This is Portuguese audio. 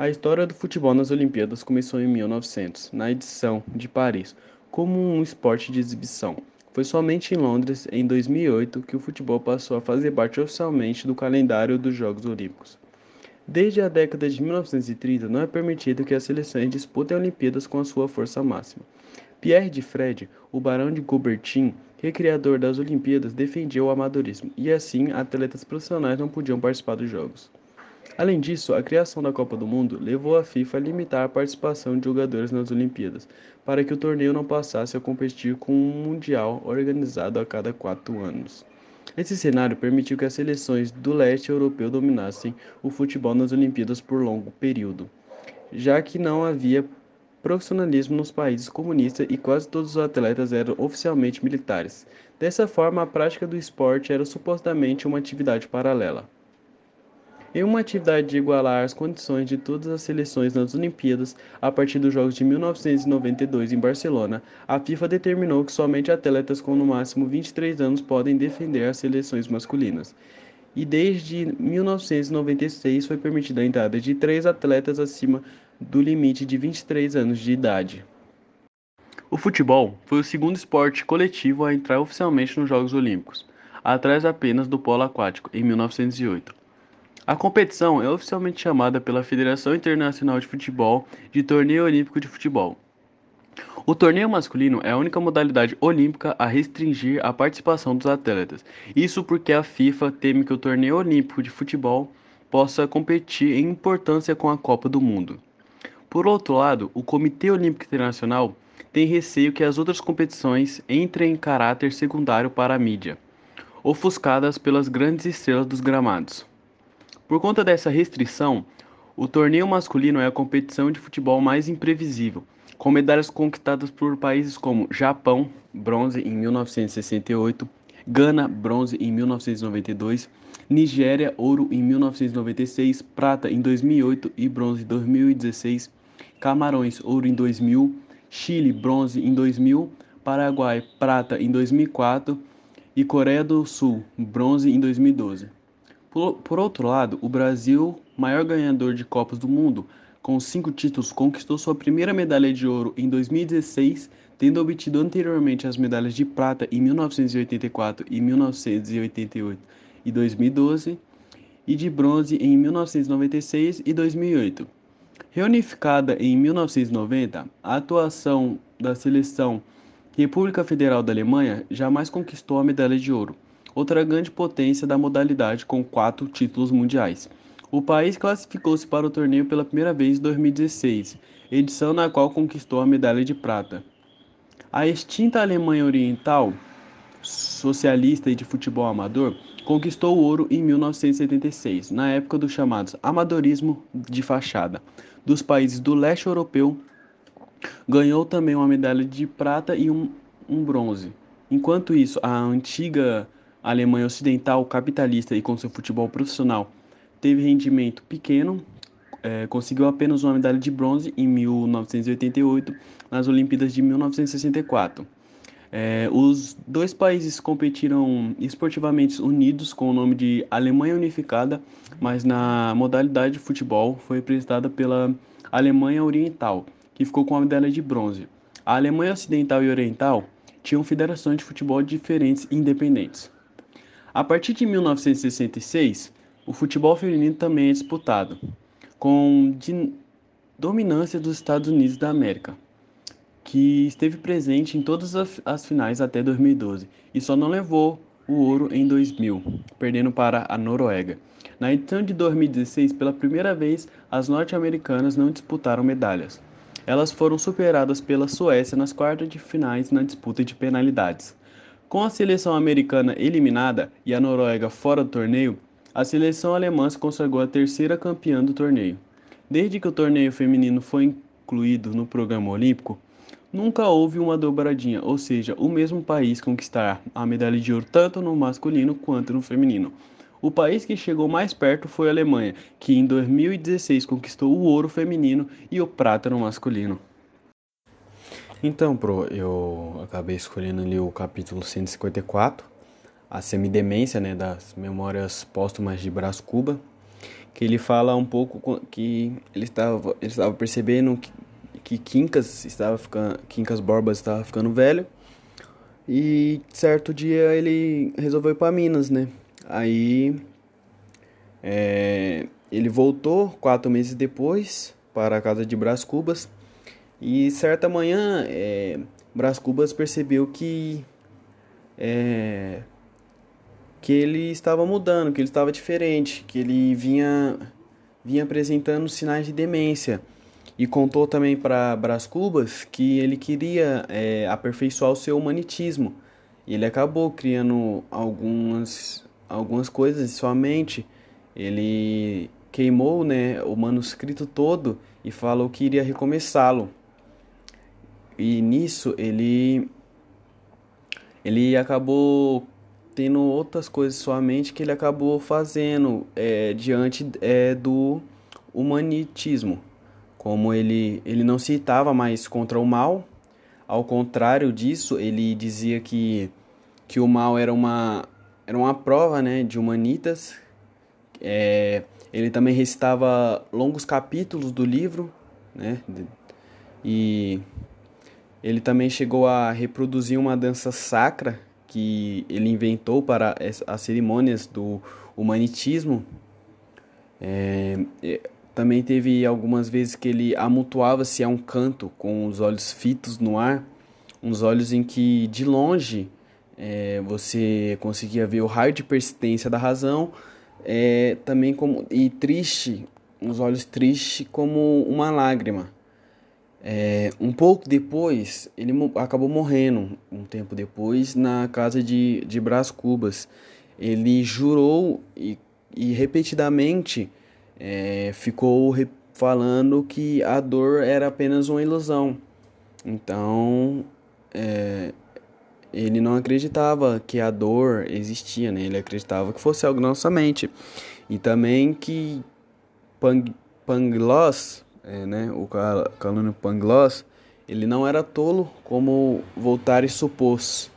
A história do futebol nas Olimpíadas começou em 1900, na edição de Paris, como um esporte de exibição. Foi somente em Londres, em 2008, que o futebol passou a fazer parte oficialmente do calendário dos Jogos Olímpicos. Desde a década de 1930, não é permitido que as seleções disputem Olimpíadas com a sua força máxima. Pierre de Fred, o barão de Coubertin, recriador das Olimpíadas, defendia o amadorismo, e assim atletas profissionais não podiam participar dos Jogos. Além disso, a criação da Copa do Mundo levou a FIFA a limitar a participação de jogadores nas Olimpíadas, para que o torneio não passasse a competir com um Mundial organizado a cada quatro anos. Esse cenário permitiu que as seleções do leste europeu dominassem o futebol nas Olimpíadas por longo período, já que não havia profissionalismo nos países comunistas e quase todos os atletas eram oficialmente militares. Dessa forma, a prática do esporte era supostamente uma atividade paralela. Em uma atividade de igualar as condições de todas as seleções nas Olimpíadas, a partir dos Jogos de 1992 em Barcelona, a FIFA determinou que somente atletas com no máximo 23 anos podem defender as seleções masculinas. E desde 1996 foi permitida a entrada de três atletas acima do limite de 23 anos de idade. O futebol foi o segundo esporte coletivo a entrar oficialmente nos Jogos Olímpicos, atrás apenas do polo aquático, em 1908. A competição é oficialmente chamada pela Federação Internacional de Futebol de Torneio Olímpico de Futebol. O torneio masculino é a única modalidade olímpica a restringir a participação dos atletas. Isso porque a FIFA teme que o torneio olímpico de futebol possa competir em importância com a Copa do Mundo. Por outro lado, o Comitê Olímpico Internacional tem receio que as outras competições entrem em caráter secundário para a mídia, ofuscadas pelas grandes estrelas dos gramados. Por conta dessa restrição, o torneio masculino é a competição de futebol mais imprevisível, com medalhas conquistadas por países como Japão, bronze em 1968, Gana, bronze em 1992, Nigéria, ouro em 1996, prata em 2008 e bronze em 2016, Camarões, ouro em 2000, Chile, bronze em 2000, Paraguai, prata em 2004 e Coreia do Sul, bronze em 2012. Por, por outro lado, o Brasil, maior ganhador de Copas do Mundo, com cinco títulos, conquistou sua primeira medalha de ouro em 2016, tendo obtido anteriormente as medalhas de prata em 1984 e 1988 e 2012 e de bronze em 1996 e 2008. Reunificada em 1990, a atuação da seleção República Federal da Alemanha jamais conquistou a medalha de ouro outra grande potência da modalidade com quatro títulos mundiais. O país classificou-se para o torneio pela primeira vez em 2016, edição na qual conquistou a medalha de prata. A extinta Alemanha Oriental, socialista e de futebol amador, conquistou o ouro em 1976, na época dos chamados amadorismo de fachada. Dos países do leste europeu, ganhou também uma medalha de prata e um, um bronze. Enquanto isso, a antiga a Alemanha Ocidental, capitalista e com seu futebol profissional, teve rendimento pequeno, é, conseguiu apenas uma medalha de bronze em 1988 nas Olimpíadas de 1964. É, os dois países competiram esportivamente unidos com o nome de Alemanha Unificada, mas na modalidade de futebol foi representada pela Alemanha Oriental, que ficou com a medalha de bronze. A Alemanha Ocidental e Oriental tinham federações de futebol diferentes e independentes. A partir de 1966, o futebol feminino também é disputado, com dominância dos Estados Unidos da América, que esteve presente em todas as finais até 2012 e só não levou o ouro em 2000, perdendo para a Noruega. Na edição de 2016, pela primeira vez, as norte-americanas não disputaram medalhas. Elas foram superadas pela Suécia nas quartas de finais na disputa de penalidades. Com a seleção americana eliminada e a Noruega fora do torneio, a seleção alemã se consagrou a terceira campeã do torneio. Desde que o torneio feminino foi incluído no programa olímpico, nunca houve uma dobradinha, ou seja, o mesmo país conquistar a medalha de ouro tanto no masculino quanto no feminino. O país que chegou mais perto foi a Alemanha, que em 2016 conquistou o ouro feminino e o prata no masculino. Então, pro, eu acabei escolhendo ali o capítulo 154, a semidemência, né, das memórias póstumas de Brás Cuba, que ele fala um pouco que ele estava, ele estava percebendo que, que Quincas estava ficando, Quincas Borbas estava ficando velho. E certo dia ele resolveu ir para Minas, né? Aí é, ele voltou quatro meses depois para a casa de Brás Cubas e certa manhã é, Brás Cubas percebeu que é, que ele estava mudando, que ele estava diferente, que ele vinha vinha apresentando sinais de demência e contou também para Brás Cubas que ele queria é, aperfeiçoar o seu humanitismo. E ele acabou criando algumas algumas coisas em sua mente. Ele queimou né, o manuscrito todo e falou que iria recomeçá-lo. E nisso ele ele acabou tendo outras coisas em sua mente que ele acabou fazendo é, diante é, do humanitismo. Como ele, ele não citava mais contra o mal, ao contrário disso, ele dizia que, que o mal era uma, era uma prova né, de humanitas. É, ele também recitava longos capítulos do livro, né? E ele também chegou a reproduzir uma dança sacra que ele inventou para as cerimônias do humanitismo. É, também teve algumas vezes que ele amutuava-se a um canto com os olhos fitos no ar, uns olhos em que de longe é, você conseguia ver o raio de persistência da razão, é, também como e triste, uns olhos tristes como uma lágrima. É, um pouco depois, ele acabou morrendo, um tempo depois, na casa de, de Brás Cubas. Ele jurou e, e repetidamente é, ficou falando que a dor era apenas uma ilusão. Então, é, ele não acreditava que a dor existia, né? Ele acreditava que fosse algo na nossa mente. E também que Pang, Pangloss, é, né, o Calúnio Pangloss, ele não era tolo como Voltaire supôs.